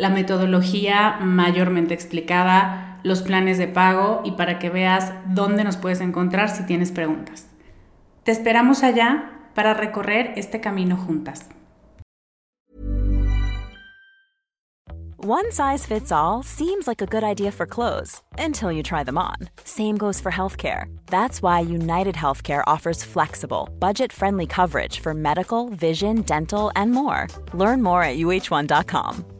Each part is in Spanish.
la metodología mayormente explicada, los planes de pago y para que veas dónde nos puedes encontrar si tienes preguntas. Te esperamos allá para recorrer este camino juntas. One size fits all seems like a good idea for clothes until you try them on. Same goes for healthcare. That's why United Healthcare offers flexible, budget friendly coverage for medical, vision, dental, and more. Learn more at uh1.com.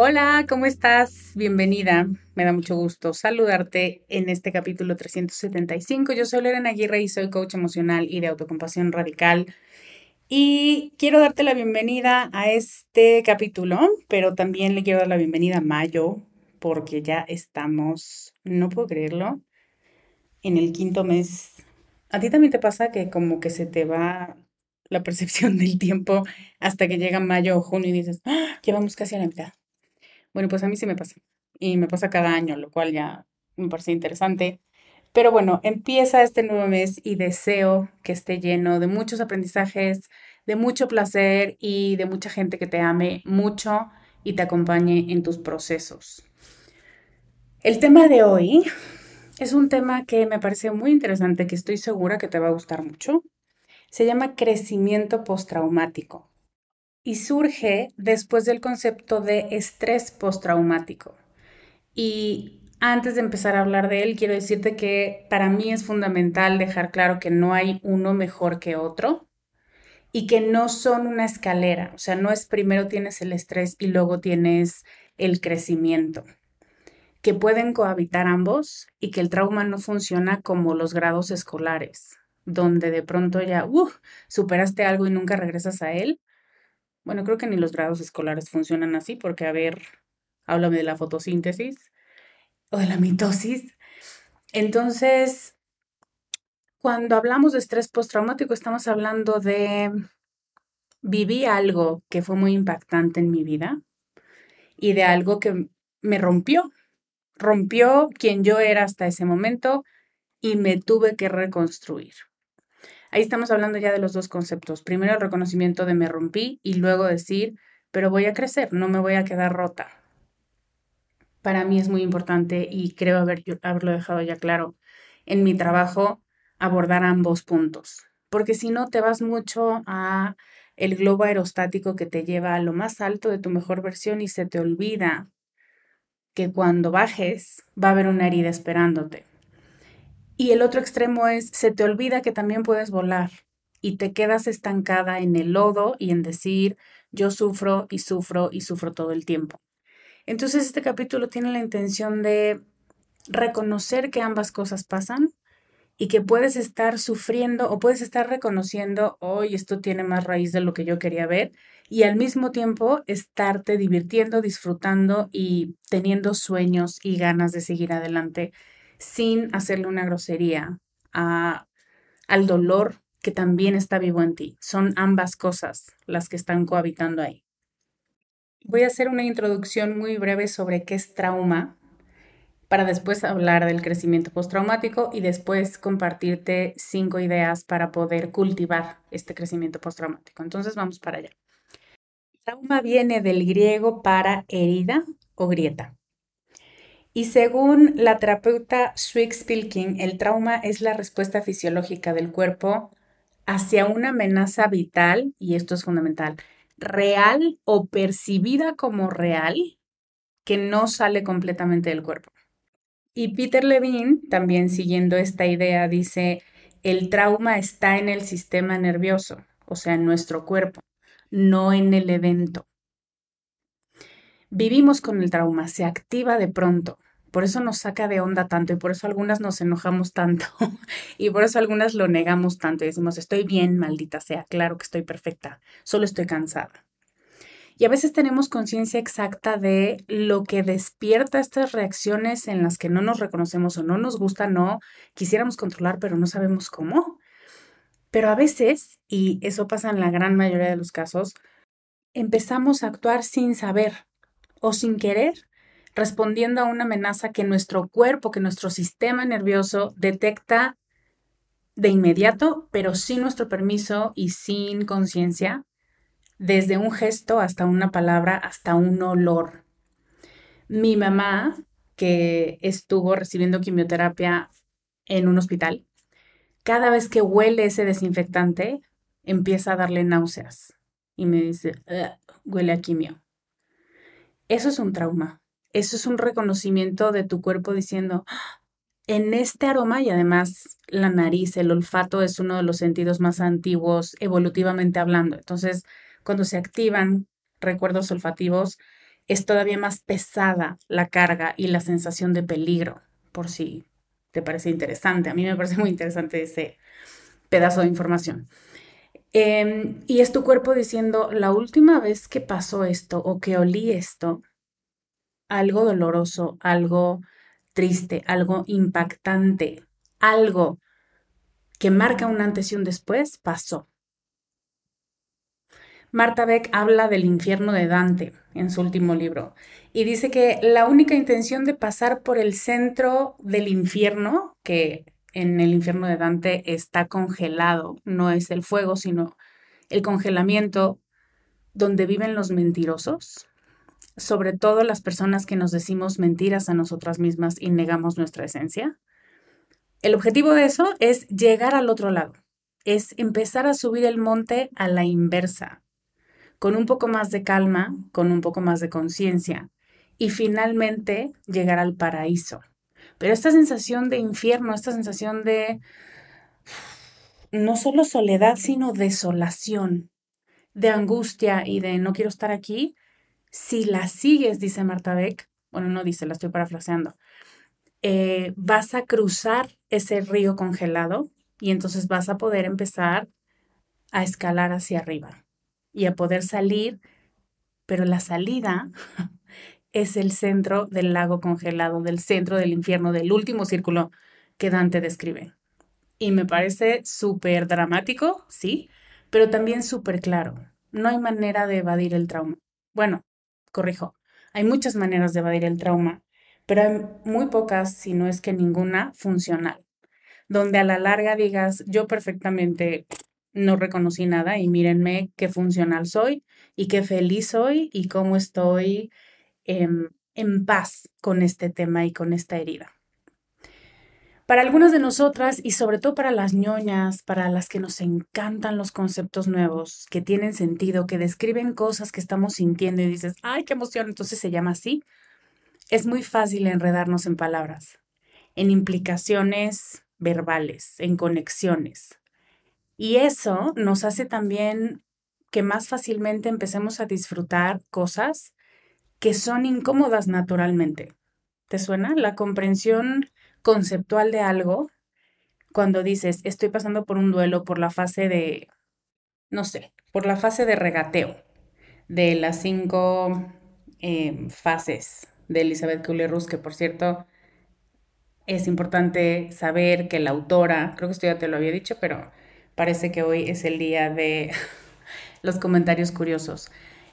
Hola, ¿cómo estás? Bienvenida. Me da mucho gusto saludarte en este capítulo 375. Yo soy Lorena Aguirre y soy coach emocional y de autocompasión radical. Y quiero darte la bienvenida a este capítulo, pero también le quiero dar la bienvenida a Mayo, porque ya estamos, no puedo creerlo, en el quinto mes. ¿A ti también te pasa que como que se te va la percepción del tiempo hasta que llega mayo o junio y dices, ¡Ah! llevamos casi a la mitad? Bueno, pues a mí sí me pasa. Y me pasa cada año, lo cual ya me parece interesante. Pero bueno, empieza este nuevo mes y deseo que esté lleno de muchos aprendizajes, de mucho placer y de mucha gente que te ame mucho y te acompañe en tus procesos. El tema de hoy es un tema que me parece muy interesante, que estoy segura que te va a gustar mucho. Se llama crecimiento postraumático y surge después del concepto de estrés postraumático. Y antes de empezar a hablar de él, quiero decirte que para mí es fundamental dejar claro que no hay uno mejor que otro y que no son una escalera, o sea, no es primero tienes el estrés y luego tienes el crecimiento, que pueden cohabitar ambos y que el trauma no funciona como los grados escolares, donde de pronto ya uh, superaste algo y nunca regresas a él, bueno, creo que ni los grados escolares funcionan así, porque, a ver, háblame de la fotosíntesis o de la mitosis. Entonces, cuando hablamos de estrés postraumático, estamos hablando de viví algo que fue muy impactante en mi vida y de algo que me rompió, rompió quien yo era hasta ese momento y me tuve que reconstruir. Ahí estamos hablando ya de los dos conceptos. Primero el reconocimiento de me rompí y luego decir, pero voy a crecer, no me voy a quedar rota. Para mí es muy importante y creo haber, haberlo dejado ya claro en mi trabajo abordar ambos puntos, porque si no te vas mucho a el globo aerostático que te lleva a lo más alto de tu mejor versión y se te olvida que cuando bajes va a haber una herida esperándote. Y el otro extremo es, se te olvida que también puedes volar y te quedas estancada en el lodo y en decir, yo sufro y sufro y sufro todo el tiempo. Entonces este capítulo tiene la intención de reconocer que ambas cosas pasan y que puedes estar sufriendo o puedes estar reconociendo, hoy esto tiene más raíz de lo que yo quería ver, y al mismo tiempo estarte divirtiendo, disfrutando y teniendo sueños y ganas de seguir adelante sin hacerle una grosería al dolor que también está vivo en ti. Son ambas cosas las que están cohabitando ahí. Voy a hacer una introducción muy breve sobre qué es trauma para después hablar del crecimiento postraumático y después compartirte cinco ideas para poder cultivar este crecimiento postraumático. Entonces vamos para allá. Trauma viene del griego para herida o grieta. Y según la terapeuta Swix Pilking, el trauma es la respuesta fisiológica del cuerpo hacia una amenaza vital, y esto es fundamental, real o percibida como real, que no sale completamente del cuerpo. Y Peter Levine, también siguiendo esta idea, dice, el trauma está en el sistema nervioso, o sea, en nuestro cuerpo, no en el evento. Vivimos con el trauma, se activa de pronto, por eso nos saca de onda tanto y por eso algunas nos enojamos tanto y por eso algunas lo negamos tanto y decimos, estoy bien, maldita sea, claro que estoy perfecta, solo estoy cansada. Y a veces tenemos conciencia exacta de lo que despierta estas reacciones en las que no nos reconocemos o no nos gusta, no quisiéramos controlar, pero no sabemos cómo. Pero a veces, y eso pasa en la gran mayoría de los casos, empezamos a actuar sin saber o sin querer, respondiendo a una amenaza que nuestro cuerpo, que nuestro sistema nervioso detecta de inmediato, pero sin nuestro permiso y sin conciencia, desde un gesto hasta una palabra, hasta un olor. Mi mamá, que estuvo recibiendo quimioterapia en un hospital, cada vez que huele ese desinfectante, empieza a darle náuseas y me dice, huele a quimio. Eso es un trauma. Eso es un reconocimiento de tu cuerpo diciendo, ah, en este aroma y además la nariz, el olfato es uno de los sentidos más antiguos evolutivamente hablando. Entonces, cuando se activan recuerdos olfativos, es todavía más pesada la carga y la sensación de peligro, por si te parece interesante. A mí me parece muy interesante ese pedazo de información. Em, y es tu cuerpo diciendo, la última vez que pasó esto o que olí esto, algo doloroso, algo triste, algo impactante, algo que marca un antes y un después, pasó. Marta Beck habla del infierno de Dante en su último libro y dice que la única intención de pasar por el centro del infierno, que en el infierno de Dante está congelado, no es el fuego, sino el congelamiento donde viven los mentirosos, sobre todo las personas que nos decimos mentiras a nosotras mismas y negamos nuestra esencia. El objetivo de eso es llegar al otro lado, es empezar a subir el monte a la inversa, con un poco más de calma, con un poco más de conciencia y finalmente llegar al paraíso. Pero esta sensación de infierno, esta sensación de no solo soledad, sino desolación, de angustia y de no quiero estar aquí, si la sigues, dice Marta Beck, bueno, no dice, la estoy parafraseando, eh, vas a cruzar ese río congelado y entonces vas a poder empezar a escalar hacia arriba y a poder salir, pero la salida es el centro del lago congelado, del centro del infierno, del último círculo que Dante describe. Y me parece súper dramático, sí, pero también súper claro. No hay manera de evadir el trauma. Bueno, corrijo, hay muchas maneras de evadir el trauma, pero hay muy pocas, si no es que ninguna, funcional, donde a la larga digas, yo perfectamente no reconocí nada y mírenme qué funcional soy y qué feliz soy y cómo estoy em, en paz con este tema y con esta herida. Para algunas de nosotras y sobre todo para las ñoñas, para las que nos encantan los conceptos nuevos, que tienen sentido, que describen cosas que estamos sintiendo y dices, ay, qué emoción, entonces se llama así, es muy fácil enredarnos en palabras, en implicaciones verbales, en conexiones. Y eso nos hace también que más fácilmente empecemos a disfrutar cosas que son incómodas naturalmente ¿Te suena? La comprensión conceptual de algo cuando dices, estoy pasando por un duelo, por la fase de, no sé, por la fase de regateo de las cinco eh, fases de Elizabeth Kubler-Ross, que por cierto es importante saber que la autora, creo que esto ya te lo había dicho, pero parece que hoy es el día de los comentarios curiosos.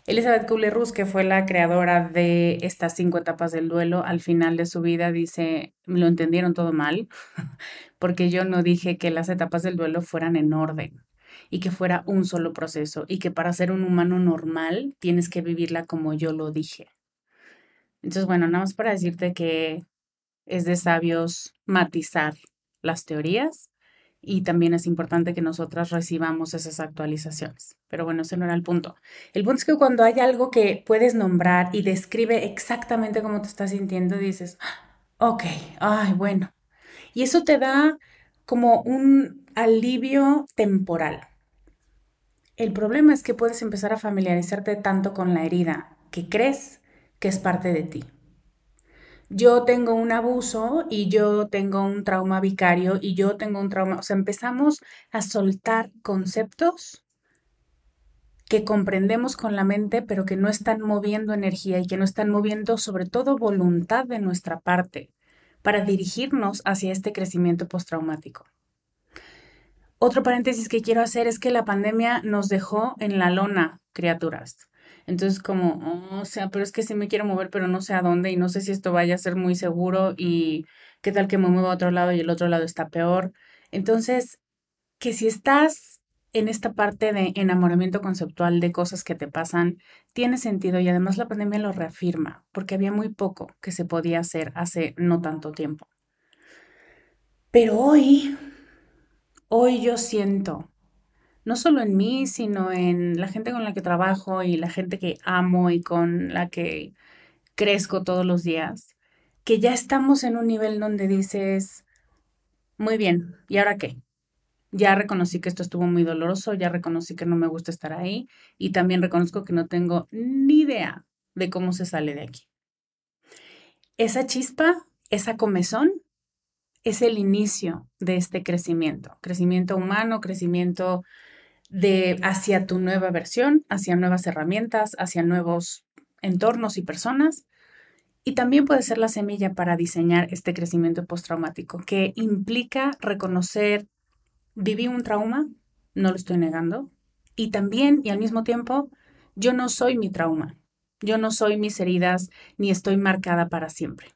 Elizabeth Kubler-Ross, que fue la creadora de estas cinco etapas del duelo, al final de su vida dice, lo entendieron todo mal, porque yo no dije que las etapas del duelo fueran en orden y que fuera un solo proceso y que para ser un humano normal tienes que vivirla como yo lo dije. Entonces, bueno, nada más para decirte que es de sabios matizar las teorías y también es importante que nosotras recibamos esas actualizaciones. Pero bueno, ese no era el punto. El punto es que cuando hay algo que puedes nombrar y describe exactamente cómo te estás sintiendo, dices, ok, ay, bueno. Y eso te da como un alivio temporal. El problema es que puedes empezar a familiarizarte tanto con la herida que crees que es parte de ti yo tengo un abuso y yo tengo un trauma vicario y yo tengo un trauma, o sea, empezamos a soltar conceptos que comprendemos con la mente, pero que no están moviendo energía y que no están moviendo sobre todo voluntad de nuestra parte para dirigirnos hacia este crecimiento postraumático. Otro paréntesis que quiero hacer es que la pandemia nos dejó en la lona, criaturas. Entonces, como, oh, o sea, pero es que sí me quiero mover, pero no sé a dónde y no sé si esto vaya a ser muy seguro y qué tal que me muevo a otro lado y el otro lado está peor. Entonces, que si estás en esta parte de enamoramiento conceptual de cosas que te pasan, tiene sentido y además la pandemia lo reafirma, porque había muy poco que se podía hacer hace no tanto tiempo. Pero hoy, hoy yo siento no solo en mí, sino en la gente con la que trabajo y la gente que amo y con la que crezco todos los días, que ya estamos en un nivel donde dices, muy bien, ¿y ahora qué? Ya reconocí que esto estuvo muy doloroso, ya reconocí que no me gusta estar ahí y también reconozco que no tengo ni idea de cómo se sale de aquí. Esa chispa, esa comezón, es el inicio de este crecimiento, crecimiento humano, crecimiento de hacia tu nueva versión, hacia nuevas herramientas, hacia nuevos entornos y personas. Y también puede ser la semilla para diseñar este crecimiento postraumático, que implica reconocer, viví un trauma, no lo estoy negando, y también y al mismo tiempo, yo no soy mi trauma, yo no soy mis heridas, ni estoy marcada para siempre.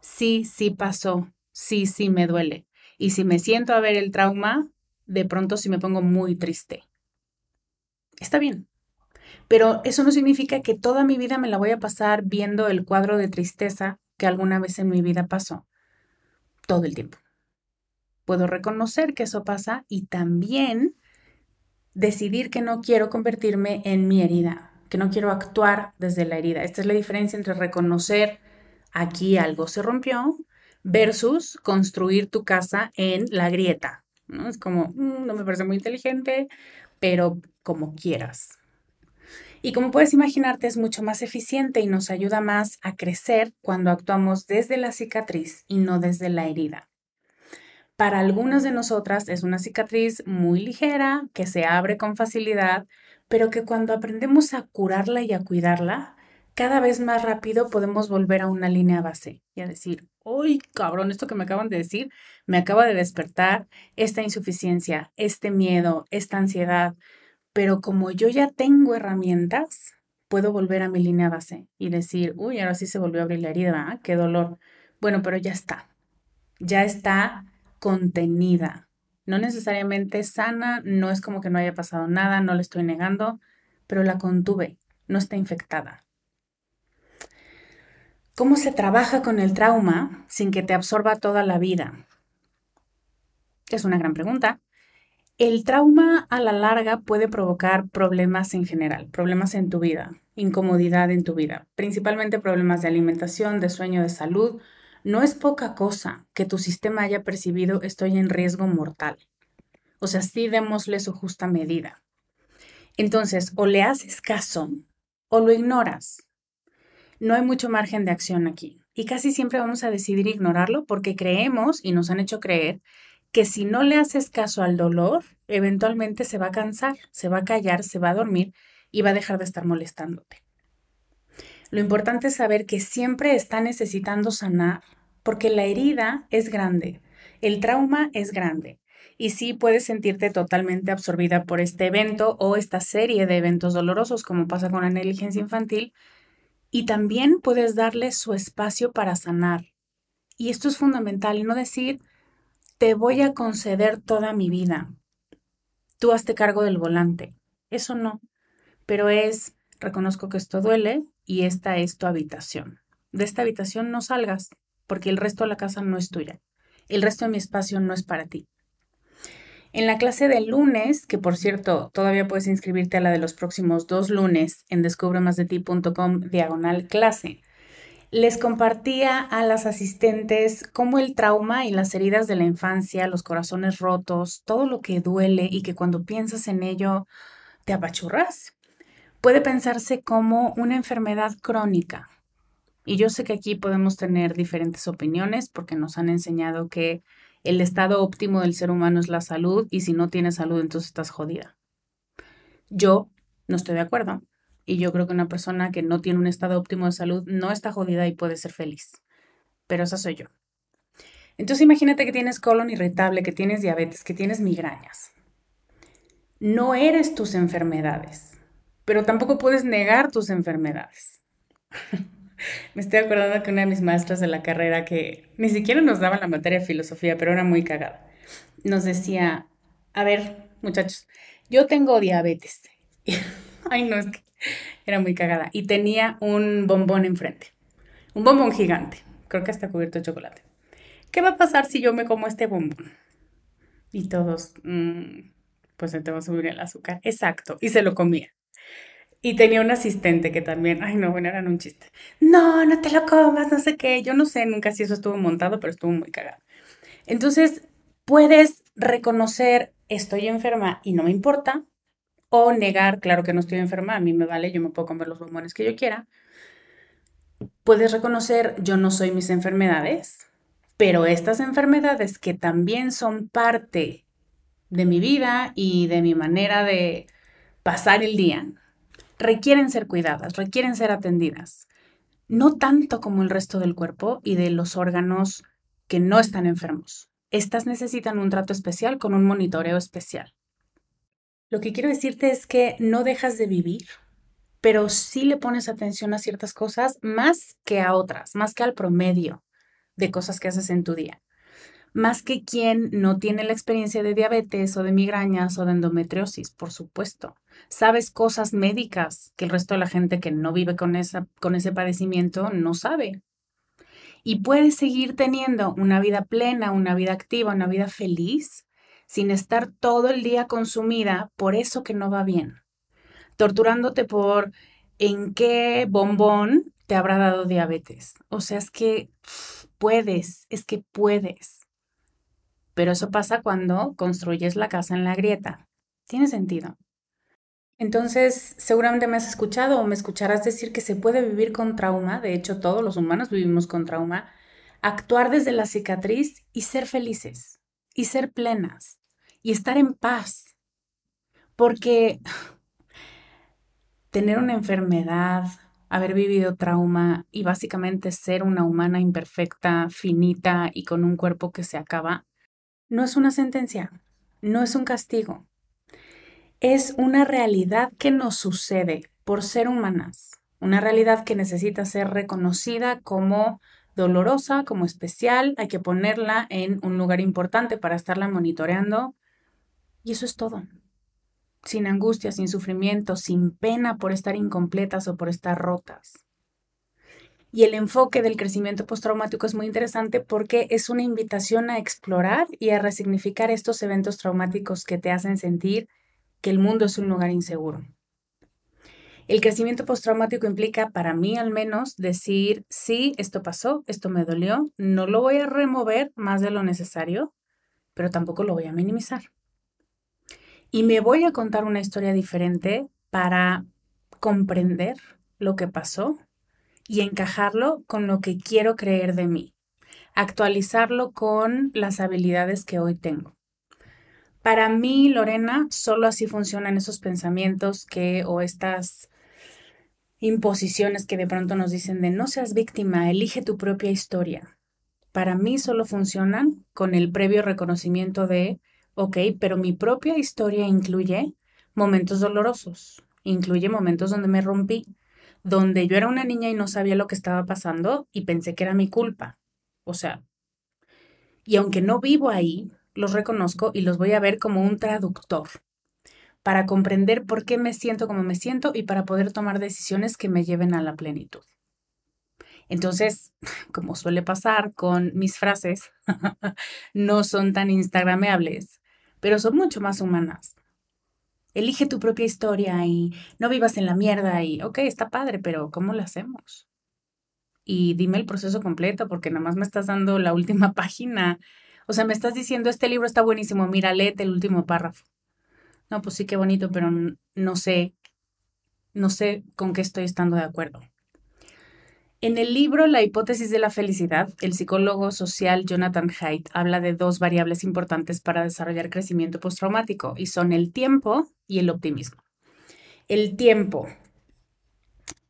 Sí, sí pasó, sí, sí me duele. Y si me siento a ver el trauma, de pronto si me pongo muy triste. Está bien. Pero eso no significa que toda mi vida me la voy a pasar viendo el cuadro de tristeza que alguna vez en mi vida pasó. Todo el tiempo. Puedo reconocer que eso pasa y también decidir que no quiero convertirme en mi herida, que no quiero actuar desde la herida. Esta es la diferencia entre reconocer aquí algo se rompió versus construir tu casa en la grieta, ¿no? Es como, mm, no me parece muy inteligente, pero como quieras. Y como puedes imaginarte, es mucho más eficiente y nos ayuda más a crecer cuando actuamos desde la cicatriz y no desde la herida. Para algunas de nosotras es una cicatriz muy ligera, que se abre con facilidad, pero que cuando aprendemos a curarla y a cuidarla, cada vez más rápido podemos volver a una línea base y a decir, uy, cabrón, esto que me acaban de decir me acaba de despertar esta insuficiencia, este miedo, esta ansiedad, pero como yo ya tengo herramientas, puedo volver a mi línea base y decir, uy, ahora sí se volvió a abrir la herida, qué dolor. Bueno, pero ya está, ya está contenida. No necesariamente sana, no es como que no haya pasado nada, no le estoy negando, pero la contuve, no está infectada. ¿Cómo se trabaja con el trauma sin que te absorba toda la vida? Es una gran pregunta. El trauma a la larga puede provocar problemas en general, problemas en tu vida, incomodidad en tu vida, principalmente problemas de alimentación, de sueño, de salud. No es poca cosa que tu sistema haya percibido estoy en riesgo mortal. O sea, sí démosle su justa medida. Entonces, o le haces caso o lo ignoras no hay mucho margen de acción aquí. y casi siempre vamos a decidir ignorarlo porque creemos y nos han hecho creer que si no le haces caso al dolor, eventualmente se va a cansar, se va a callar, se va a dormir y va a dejar de estar molestándote. Lo importante es saber que siempre está necesitando sanar porque la herida es grande, el trauma es grande y sí puedes sentirte totalmente absorbida por este evento o esta serie de eventos dolorosos como pasa con la negligencia infantil y también puedes darle su espacio para sanar. Y esto es fundamental, no decir, te voy a conceder toda mi vida. Tú hazte cargo del volante. Eso no. Pero es, reconozco que esto duele y esta es tu habitación. De esta habitación no salgas, porque el resto de la casa no es tuya. El resto de mi espacio no es para ti. En la clase del lunes, que por cierto, todavía puedes inscribirte a la de los próximos dos lunes en descubremasdeti.com diagonal clase, les compartía a las asistentes cómo el trauma y las heridas de la infancia, los corazones rotos, todo lo que duele y que cuando piensas en ello te apachurras, puede pensarse como una enfermedad crónica. Y yo sé que aquí podemos tener diferentes opiniones porque nos han enseñado que el estado óptimo del ser humano es la salud y si no tienes salud entonces estás jodida. Yo no estoy de acuerdo y yo creo que una persona que no tiene un estado óptimo de salud no está jodida y puede ser feliz. Pero esa soy yo. Entonces imagínate que tienes colon irritable, que tienes diabetes, que tienes migrañas. No eres tus enfermedades, pero tampoco puedes negar tus enfermedades. Me estoy acordando que una de mis maestras de la carrera, que ni siquiera nos daba la materia de filosofía, pero era muy cagada, nos decía, a ver, muchachos, yo tengo diabetes. Ay, no, es que era muy cagada. Y tenía un bombón enfrente. Un bombón gigante. Creo que está cubierto de chocolate. ¿Qué va a pasar si yo me como este bombón? Y todos, mm, pues se te va a subir el azúcar. Exacto. Y se lo comía. Y tenía un asistente que también, ay no, bueno, eran un chiste. No, no te lo comas, no sé qué. Yo no sé nunca si eso estuvo montado, pero estuvo muy cagado. Entonces, puedes reconocer, estoy enferma y no me importa, o negar, claro que no estoy enferma, a mí me vale, yo me puedo comer los bombones que yo quiera. Puedes reconocer, yo no soy mis enfermedades, pero estas enfermedades que también son parte de mi vida y de mi manera de pasar el día, requieren ser cuidadas, requieren ser atendidas. No tanto como el resto del cuerpo y de los órganos que no están enfermos. Estas necesitan un trato especial con un monitoreo especial. Lo que quiero decirte es que no dejas de vivir, pero sí le pones atención a ciertas cosas más que a otras, más que al promedio de cosas que haces en tu día. Más que quien no tiene la experiencia de diabetes o de migrañas o de endometriosis, por supuesto. Sabes cosas médicas que el resto de la gente que no vive con, esa, con ese padecimiento no sabe. Y puedes seguir teniendo una vida plena, una vida activa, una vida feliz sin estar todo el día consumida por eso que no va bien, torturándote por en qué bombón te habrá dado diabetes. O sea, es que puedes, es que puedes. Pero eso pasa cuando construyes la casa en la grieta. Tiene sentido. Entonces, seguramente me has escuchado o me escucharás decir que se puede vivir con trauma, de hecho todos los humanos vivimos con trauma, actuar desde la cicatriz y ser felices y ser plenas y estar en paz. Porque tener una enfermedad, haber vivido trauma y básicamente ser una humana imperfecta, finita y con un cuerpo que se acaba, no es una sentencia, no es un castigo. Es una realidad que nos sucede por ser humanas, una realidad que necesita ser reconocida como dolorosa, como especial, hay que ponerla en un lugar importante para estarla monitoreando. Y eso es todo. Sin angustia, sin sufrimiento, sin pena por estar incompletas o por estar rotas. Y el enfoque del crecimiento postraumático es muy interesante porque es una invitación a explorar y a resignificar estos eventos traumáticos que te hacen sentir que el mundo es un lugar inseguro. El crecimiento postraumático implica, para mí al menos, decir, sí, esto pasó, esto me dolió, no lo voy a remover más de lo necesario, pero tampoco lo voy a minimizar. Y me voy a contar una historia diferente para comprender lo que pasó y encajarlo con lo que quiero creer de mí, actualizarlo con las habilidades que hoy tengo. Para mí, Lorena, solo así funcionan esos pensamientos que o estas imposiciones que de pronto nos dicen de no seas víctima, elige tu propia historia. Para mí solo funcionan con el previo reconocimiento de, ok, pero mi propia historia incluye momentos dolorosos, incluye momentos donde me rompí, donde yo era una niña y no sabía lo que estaba pasando y pensé que era mi culpa. O sea, y aunque no vivo ahí, los reconozco y los voy a ver como un traductor para comprender por qué me siento como me siento y para poder tomar decisiones que me lleven a la plenitud. Entonces, como suele pasar con mis frases, no son tan instagrameables, pero son mucho más humanas. Elige tu propia historia y no vivas en la mierda y, ok, está padre, pero ¿cómo lo hacemos? Y dime el proceso completo porque nada más me estás dando la última página o sea, me estás diciendo, este libro está buenísimo, mira, léete el último párrafo. No, pues sí, qué bonito, pero no sé, no sé con qué estoy estando de acuerdo. En el libro La hipótesis de la felicidad, el psicólogo social Jonathan Haidt habla de dos variables importantes para desarrollar crecimiento postraumático y son el tiempo y el optimismo. El tiempo.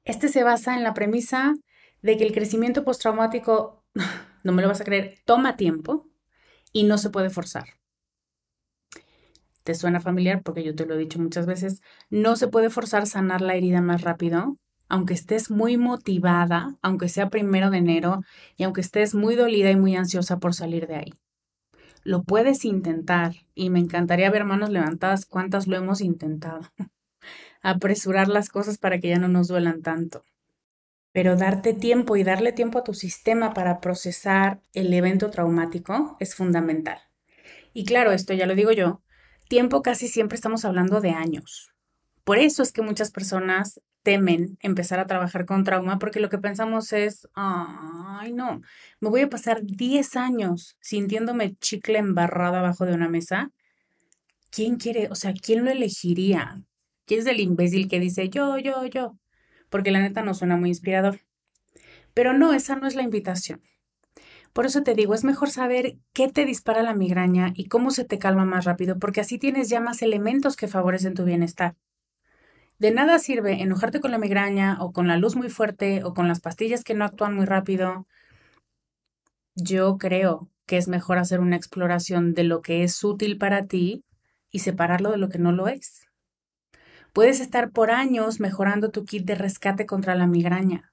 Este se basa en la premisa de que el crecimiento postraumático, no me lo vas a creer, toma tiempo y no se puede forzar. ¿Te suena familiar? Porque yo te lo he dicho muchas veces. No se puede forzar sanar la herida más rápido, aunque estés muy motivada, aunque sea primero de enero y aunque estés muy dolida y muy ansiosa por salir de ahí. Lo puedes intentar y me encantaría ver manos levantadas cuántas lo hemos intentado. Apresurar las cosas para que ya no nos duelan tanto pero darte tiempo y darle tiempo a tu sistema para procesar el evento traumático es fundamental. Y claro, esto ya lo digo yo, tiempo casi siempre estamos hablando de años. Por eso es que muchas personas temen empezar a trabajar con trauma porque lo que pensamos es, ay no, me voy a pasar 10 años sintiéndome chicle embarrado abajo de una mesa. ¿Quién quiere? O sea, ¿quién lo elegiría? ¿Quién es el imbécil que dice yo, yo, yo? Porque la neta no suena muy inspirador. Pero no, esa no es la invitación. Por eso te digo, es mejor saber qué te dispara la migraña y cómo se te calma más rápido, porque así tienes ya más elementos que favorecen tu bienestar. De nada sirve enojarte con la migraña o con la luz muy fuerte o con las pastillas que no actúan muy rápido. Yo creo que es mejor hacer una exploración de lo que es útil para ti y separarlo de lo que no lo es. Puedes estar por años mejorando tu kit de rescate contra la migraña,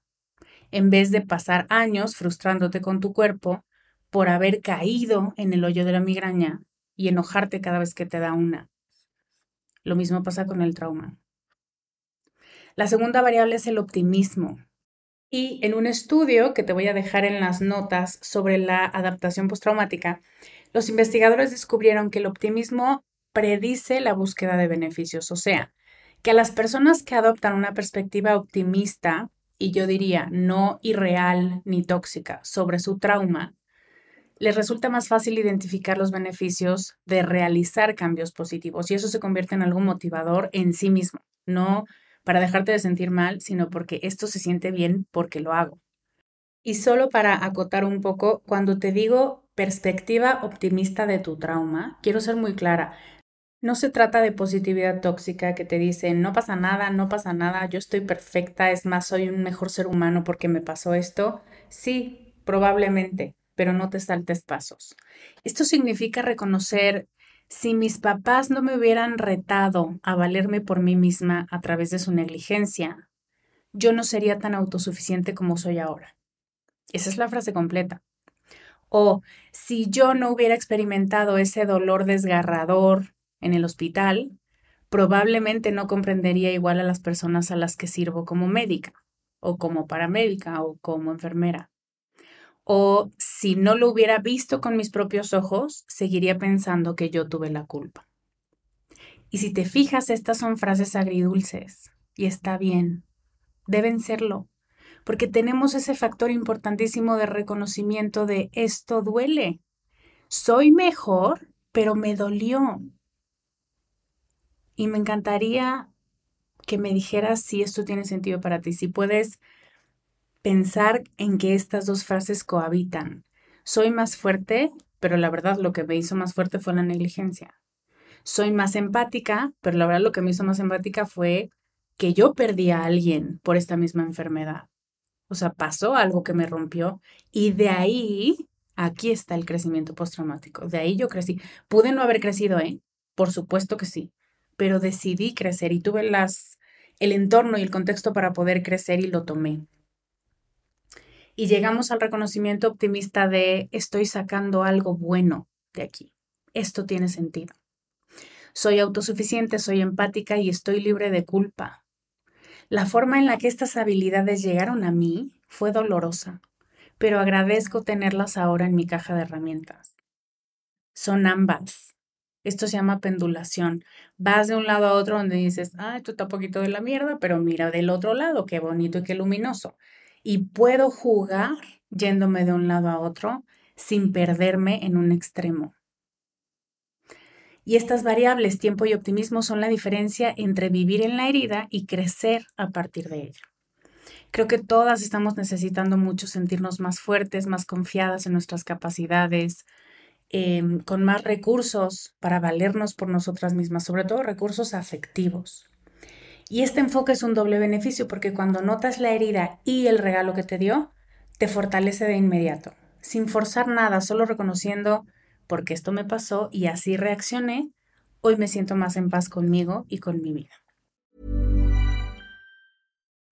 en vez de pasar años frustrándote con tu cuerpo por haber caído en el hoyo de la migraña y enojarte cada vez que te da una. Lo mismo pasa con el trauma. La segunda variable es el optimismo. Y en un estudio que te voy a dejar en las notas sobre la adaptación postraumática, los investigadores descubrieron que el optimismo predice la búsqueda de beneficios, o sea, que a las personas que adoptan una perspectiva optimista, y yo diría no irreal ni tóxica, sobre su trauma, les resulta más fácil identificar los beneficios de realizar cambios positivos y eso se convierte en algo motivador en sí mismo, no para dejarte de sentir mal, sino porque esto se siente bien porque lo hago. Y solo para acotar un poco, cuando te digo perspectiva optimista de tu trauma, quiero ser muy clara, no se trata de positividad tóxica que te dice, no pasa nada, no pasa nada, yo estoy perfecta, es más, soy un mejor ser humano porque me pasó esto. Sí, probablemente, pero no te saltes pasos. Esto significa reconocer, si mis papás no me hubieran retado a valerme por mí misma a través de su negligencia, yo no sería tan autosuficiente como soy ahora. Esa es la frase completa. O si yo no hubiera experimentado ese dolor desgarrador, en el hospital, probablemente no comprendería igual a las personas a las que sirvo como médica o como paramédica o como enfermera. O si no lo hubiera visto con mis propios ojos, seguiría pensando que yo tuve la culpa. Y si te fijas, estas son frases agridulces y está bien, deben serlo, porque tenemos ese factor importantísimo de reconocimiento de esto duele. Soy mejor, pero me dolió, y me encantaría que me dijeras si esto tiene sentido para ti, si puedes pensar en que estas dos frases cohabitan. Soy más fuerte, pero la verdad lo que me hizo más fuerte fue la negligencia. Soy más empática, pero la verdad lo que me hizo más empática fue que yo perdí a alguien por esta misma enfermedad. O sea, pasó algo que me rompió y de ahí, aquí está el crecimiento postraumático. De ahí yo crecí. Pude no haber crecido, ¿eh? Por supuesto que sí, pero decidí crecer y tuve el entorno y el contexto para poder crecer y lo tomé. Y llegamos al reconocimiento optimista de estoy sacando algo bueno de aquí. Esto tiene sentido. Soy autosuficiente, soy empática y estoy libre de culpa. La forma en la que estas habilidades llegaron a mí fue dolorosa, pero agradezco tenerlas ahora en mi caja de herramientas. Son ambas. Esto se llama pendulación. Vas de un lado a otro donde dices, ah, esto está poquito de la mierda, pero mira del otro lado, qué bonito y qué luminoso. Y puedo jugar yéndome de un lado a otro sin perderme en un extremo. Y estas variables, tiempo y optimismo, son la diferencia entre vivir en la herida y crecer a partir de ella. Creo que todas estamos necesitando mucho sentirnos más fuertes, más confiadas en nuestras capacidades, em, con más recursos para valernos por nosotras mismas, sobre todo recursos afectivos. Y este enfoque es un doble beneficio porque cuando notas la herida y el regalo que te dio, te fortalece de inmediato, sin forzar nada, solo reconociendo porque esto me pasó y así reaccioné, hoy me siento más en paz conmigo y con mi vida.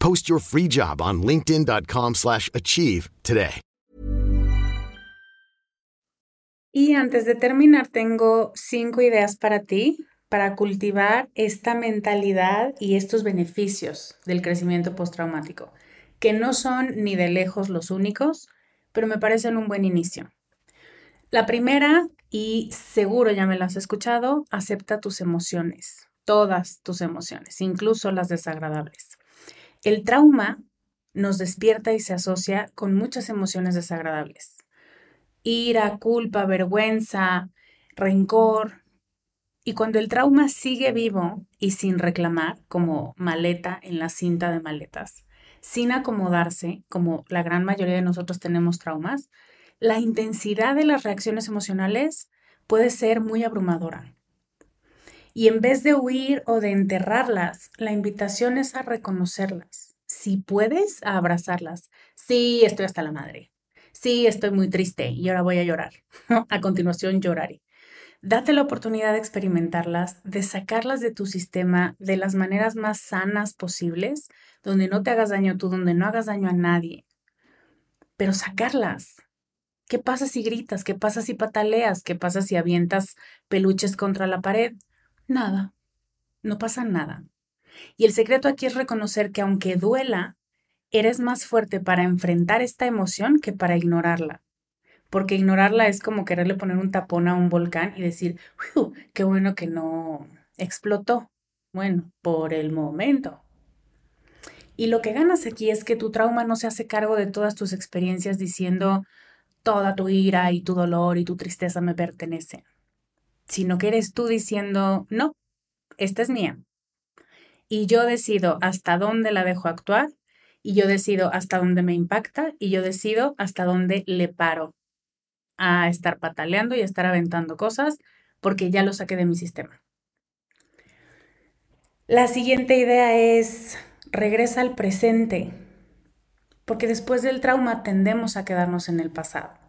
Post your free job on linkedin.com/achieve today. Y antes de terminar, tengo cinco ideas para ti para cultivar esta mentalidad y estos beneficios del crecimiento postraumático, que no son ni de lejos los únicos, pero me parecen un buen inicio. La primera y seguro ya me lo has escuchado, acepta tus emociones, todas tus emociones, incluso las desagradables. El trauma nos despierta y se asocia con muchas emociones desagradables. Ira, culpa, vergüenza, rencor. Y cuando el trauma sigue vivo y sin reclamar, como maleta en la cinta de maletas, sin acomodarse, como la gran mayoría de nosotros tenemos traumas, la intensidad de las reacciones emocionales puede ser muy abrumadora. Y en vez de huir o de enterrarlas, la invitación es a reconocerlas. Si puedes, a abrazarlas. Sí, estoy hasta la madre. Sí, estoy muy triste y ahora voy a llorar. a continuación lloraré. Date la oportunidad de experimentarlas, de sacarlas de tu sistema de las maneras más sanas posibles, donde no te hagas daño tú, donde no hagas daño a nadie. Pero sacarlas, ¿Qué pasa si gritas? ¿Qué pasa si pataleas? ¿Qué pasa si avientas peluches contra la pared? Nada. No pasa nada. Y el secreto aquí es reconocer que aunque duela, eres más fuerte para enfrentar esta emoción que para ignorarla. Porque ignorarla es como quererle poner un tapón a un volcán y decir, qué bueno que no explotó. Bueno, por el momento. Y lo que ganas aquí es que tu trauma no se hace cargo de todas tus experiencias diciendo, toda tu ira y tu dolor y tu tristeza me pertenecen, sino que eres tú diciendo, no, esta es mía. Y yo decido hasta dónde la dejo actuar, y yo decido hasta dónde me impacta, y yo decido hasta dónde le paro a estar pataleando y a estar aventando cosas, porque ya lo saqué de mi sistema. La siguiente idea es, regresa al presente porque después del trauma tendemos a quedarnos en el pasado.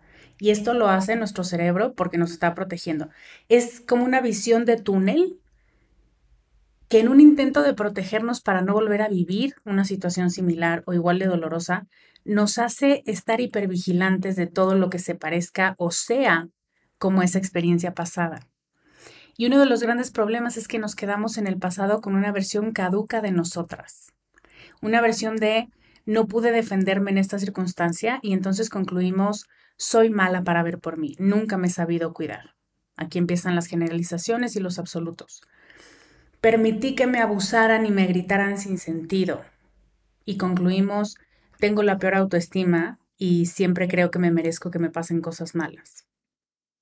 Y esto lo hace nuestro cerebro porque nos está protegiendo. Es como una visión de túnel que en un intento de protegernos para no volver a vivir una situación similar o igual de dolorosa, nos hace estar hipervigilantes de todo lo que se parezca o sea como esa experiencia pasada. Y uno de los grandes problemas es que nos quedamos en el pasado con una versión caduca de nosotras. Una versión de no pude defenderme en esta circunstancia y entonces concluimos, soy mala para ver por mí, nunca me he sabido cuidar. Aquí empiezan las generalizaciones y los absolutos. Permití que me abusaran y me gritaran sin sentido. Y concluimos, tengo la peor autoestima y siempre creo que me merezco que me pasen cosas malas.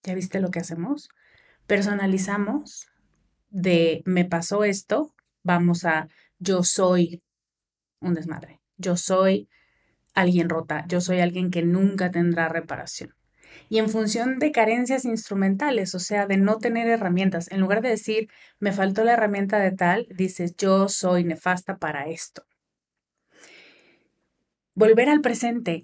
¿Ya viste lo que hacemos? Personalizamos de me pasó esto, vamos a yo soy un desmadre, yo soy alguien rota, yo soy alguien que nunca tendrá reparación. Y en función de carencias instrumentales, o sea, de no tener herramientas, en lugar de decir me faltó la herramienta de tal, dices yo soy nefasta para esto. Volver al presente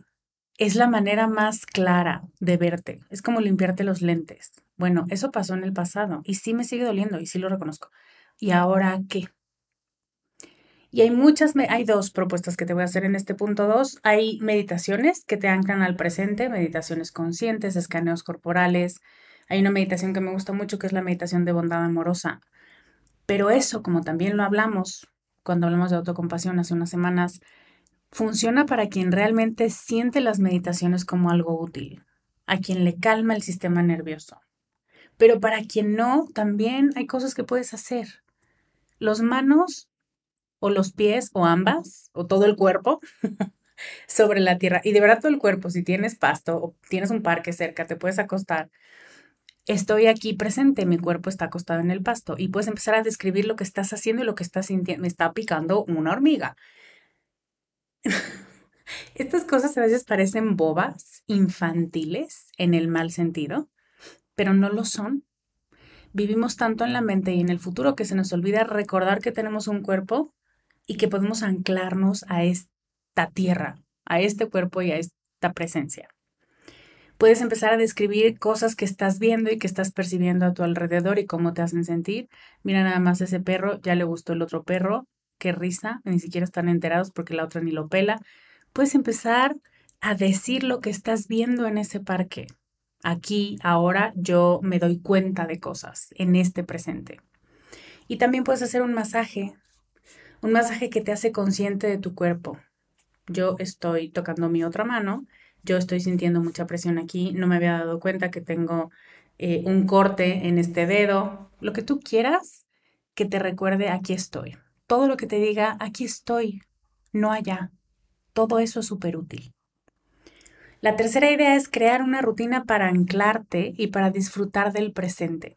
es la manera más clara de verte. Es como limpiarte los lentes. Bueno, eso pasó en el pasado y sí me sigue doliendo y sí lo reconozco. ¿Y ahora qué? Y hay muchas, hay dos propuestas que te voy a hacer en este punto 2. Hay meditaciones que te anclan al presente, meditaciones conscientes, escaneos corporales. Hay una meditación que me gusta mucho que es la meditación de bondad amorosa. Pero eso, como también lo hablamos cuando hablamos de autocompasión hace unas semanas, Funciona para quien realmente siente las meditaciones como algo útil, a quien le calma el sistema nervioso. Pero para quien no, también hay cosas que puedes hacer. Los manos o los pies o ambas o todo el cuerpo sobre la tierra. Y de verdad todo el cuerpo, si tienes pasto o tienes un parque cerca, te puedes acostar. Estoy aquí presente, mi cuerpo está acostado en el pasto y puedes empezar a describir lo que estás haciendo y lo que estás sintiendo. Me está picando una hormiga. Estas cosas a veces parecen bobas, infantiles, en el mal sentido, pero no lo son. Vivimos tanto en la mente y en el futuro que se nos olvida recordar que tenemos un cuerpo y que podemos anclarnos a esta tierra, a este cuerpo y a esta presencia. Puedes empezar a describir cosas que estás viendo y que estás percibiendo a tu alrededor y cómo te hacen sentir. Mira nada más ese perro, ya le gustó el otro perro, qué risa, ni siquiera están enterados porque la otra ni lo pela. Puedes empezar a decir lo que estás viendo en ese parque. Aquí, ahora, yo me doy cuenta de cosas en este presente. Y también puedes hacer un masaje, un masaje que te hace consciente de tu cuerpo. Yo estoy tocando mi otra mano, yo estoy sintiendo mucha presión aquí, no me había dado cuenta que tengo eh, un corte en este dedo, lo que tú quieras que te recuerde aquí estoy todo lo que te diga, aquí estoy, no allá. Todo eso es súper útil. La tercera idea es crear una rutina para anclarte y para disfrutar del presente.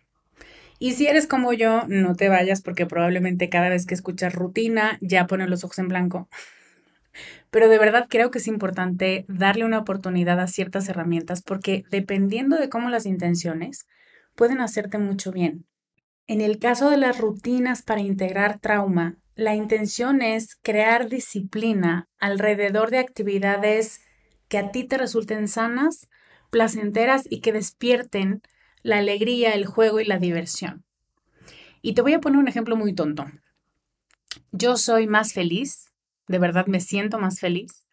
Y si eres como yo, no te vayas porque probablemente cada vez que escuchas rutina ya pones los ojos en blanco. Pero de verdad creo que es importante darle una oportunidad a ciertas herramientas porque dependiendo de cómo las intenciones, pueden hacerte mucho bien. En el caso de las rutinas para integrar trauma, la intención es crear disciplina alrededor de actividades que a ti te resulten sanas, placenteras y que despierten la alegría, el juego y la diversión. Y te voy a poner un ejemplo muy tonto. Yo soy más feliz, de verdad me siento más feliz,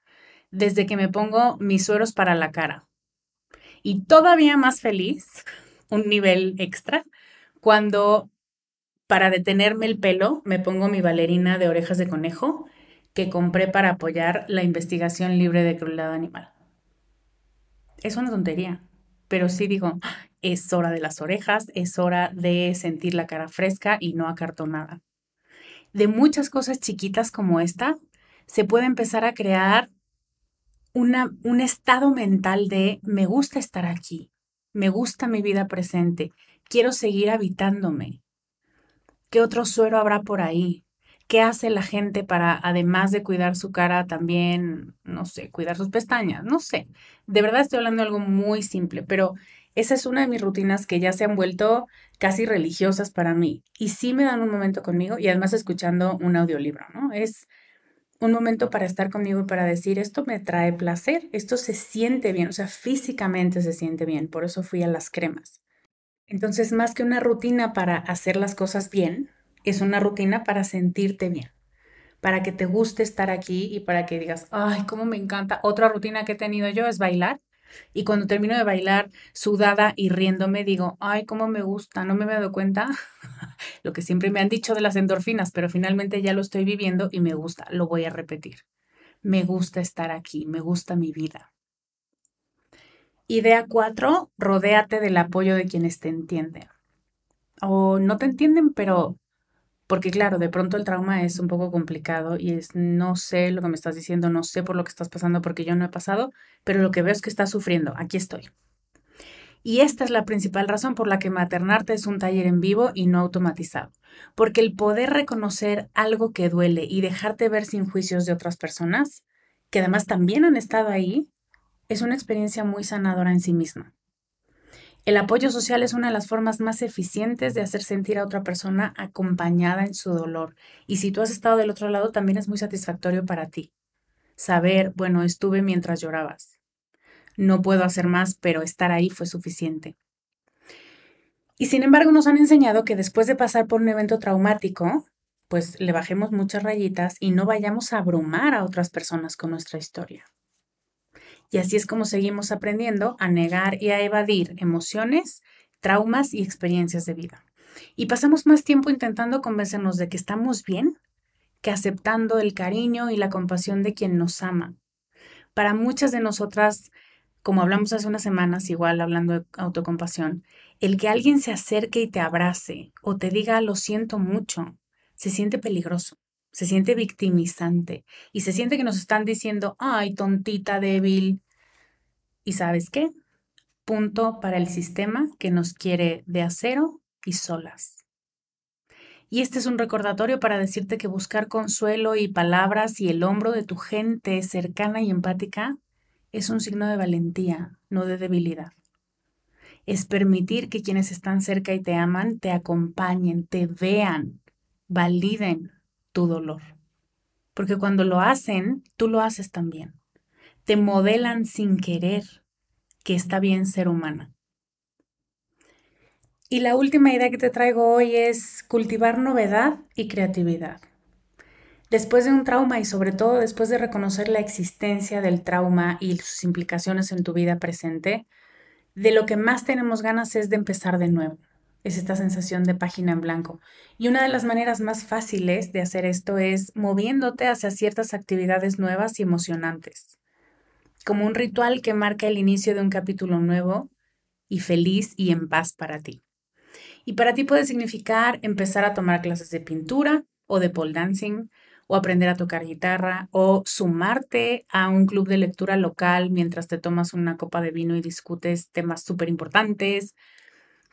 desde que me pongo mis sueros para la cara. Y todavía más feliz, un nivel extra, cuando para detenerme el pelo me pongo mi bailarina de orejas de conejo que compré para apoyar la investigación libre de crueldad animal. Es una tontería, pero sí digo, es hora de las orejas, es hora de sentir la cara fresca y no acartonada. De muchas cosas chiquitas como esta, se puede empezar a crear una, un estado mental de me gusta estar aquí, me gusta mi vida presente, quiero seguir habitándome. ¿Qué otro suero habrá por ahí? ¿Qué hace la gente para, además de cuidar su cara, también, no sé, cuidar sus pestañas? No sé. De verdad estoy hablando de algo muy simple, pero esa es una de mis rutinas que ya se han vuelto casi religiosas para mí. Y sí me dan un momento conmigo y además escuchando un audiolibro, ¿no? Es un momento para estar conmigo y para decir, esto me trae placer, esto se siente bien, o sea, físicamente se siente bien, por eso fui a las cremas. Entonces, más que una rutina para hacer las cosas bien, es una rutina para sentirte bien, para que te guste estar aquí y para que digas, ay, cómo me encanta. Otra rutina que he tenido yo es bailar. Y cuando termino de bailar sudada y riéndome, digo, ay, cómo me gusta, no me he dado cuenta lo que siempre me han dicho de las endorfinas, pero finalmente ya lo estoy viviendo y me gusta, lo voy a repetir. Me gusta estar aquí, me gusta mi vida. Idea 4, rodéate del apoyo de quienes te entienden. O no te entienden, pero porque claro, de pronto el trauma es un poco complicado y es no sé lo que me estás diciendo, no sé por lo que estás pasando porque yo no he pasado, pero lo que veo es que estás sufriendo, aquí estoy. Y esta es la principal razón por la que maternarte es un taller en vivo y no automatizado. Porque el poder reconocer algo que duele y dejarte ver sin juicios de otras personas, que además también han estado ahí, es una experiencia muy sanadora en sí misma. El apoyo social es una de las formas más eficientes de hacer sentir a otra persona acompañada en su dolor. Y si tú has estado del otro lado, también es muy satisfactorio para ti. Saber, bueno, estuve mientras llorabas no puedo hacer más, pero estar ahí fue suficiente. Y sin embargo nos han enseñado que después de pasar por un evento traumático, pues le bajemos muchas rayitas y no vayamos a abrumar a otras personas con nuestra historia. Y así es como seguimos aprendiendo a negar y a evadir emociones, traumas y experiencias de vida. Y pasamos más tiempo intentando convencernos de que estamos bien que aceptando el cariño y la compasión de quien nos ama. Para muchas de nosotras como hablamos hace unas semanas, igual hablando de autocompasión, el que alguien se acerque y te abrace o te diga lo siento mucho, se siente peligroso, se siente victimizante y se siente que nos están diciendo, ay, tontita débil. ¿Y sabes qué? Punto para el sistema que nos quiere de acero y solas. Y este es un recordatorio para decirte que buscar consuelo y palabras y el hombro de tu gente cercana y empática es un signo de valentía, no de debilidad. Es permitir que quienes están cerca y te aman te acompañen, te vean, validen tu dolor. Porque cuando lo hacen, tú lo haces también. Te modelan sin querer que está bien ser humana. Y la última idea que te traigo hoy es cultivar novedad y creatividad. Después de un trauma y sobre todo después de reconocer la existencia del trauma y sus implicaciones en tu vida presente, de lo que más tenemos ganas es de empezar de nuevo. Es esta sensación de página en blanco. Y una de las maneras más fáciles de hacer esto es moviéndote hacia ciertas actividades nuevas y emocionantes. Como un ritual que marca el inicio de un capítulo nuevo y feliz y en paz para ti. Y para ti puede significar empezar a tomar clases de pintura o de pole dancing, o aprender a tocar guitarra o sumarte a un club de lectura local mientras te tomas una copa de vino y discutes temas súper importantes.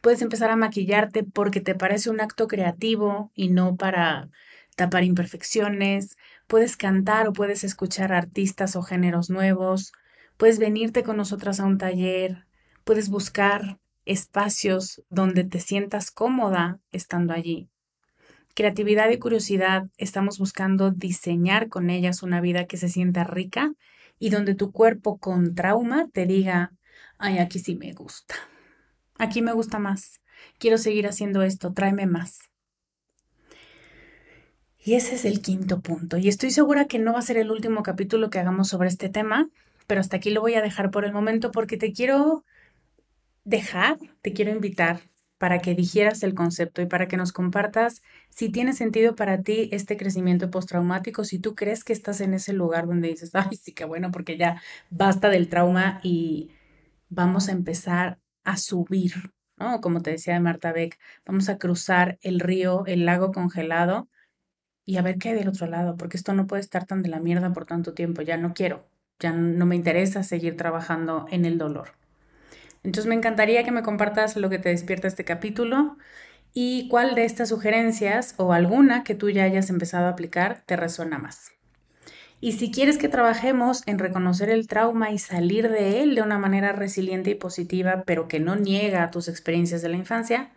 Puedes empezar a maquillarte porque te parece un acto creativo y no para tapar imperfecciones. Puedes cantar o puedes escuchar artistas o géneros nuevos. Puedes venirte con nosotras a un taller. Puedes buscar espacios donde te sientas cómoda estando allí creatividad y curiosidad estamos buscando diseñar con ellas una vida que se sienta rica y donde tu cuerpo con trauma te diga, ay, aquí sí me gusta, aquí me gusta más, quiero seguir haciendo esto, tráeme más. Y ese es el quinto punto. Y estoy segura que no va a ser el último capítulo que hagamos sobre este tema, pero hasta aquí lo voy a dejar por el momento porque te quiero dejar, te quiero invitar para que digieras el concepto y para que nos compartas si tiene sentido para ti este crecimiento postraumático, si tú crees que estás en ese lugar donde dices, ay, sí que bueno, porque ya basta del trauma y vamos a empezar a subir, ¿no? Como te decía de Marta Beck, vamos a cruzar el río, el lago congelado y a ver qué hay del otro lado, porque esto no puede estar tan de la mierda por tanto tiempo, ya no quiero, ya no me interesa seguir trabajando en el dolor. Entonces me encantaría que me compartas lo que te despierta este capítulo y cuál de estas sugerencias o alguna que tú ya hayas empezado a aplicar te resuena más. Y si quieres que trabajemos en reconocer el trauma y salir de él de una manera resiliente y positiva, pero que no niega tus experiencias de la infancia,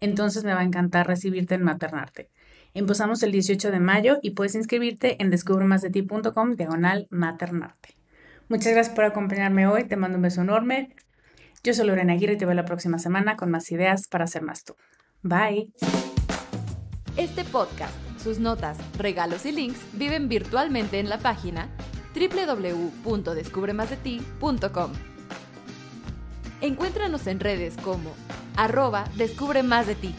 entonces me va a encantar recibirte en Maternarte. Empezamos el 18 de mayo y puedes inscribirte en descubremasdeti.com diagonal maternarte. Muchas gracias por acompañarme hoy, te mando un beso enorme. Yo soy Lorena Aguirre y te veo la próxima semana con más ideas para ser más tú. Bye. Este podcast, sus notas, regalos y links viven virtualmente en la página www.descubremasdeti.com. Encuéntranos en redes como arroba Descubre Más de Ti.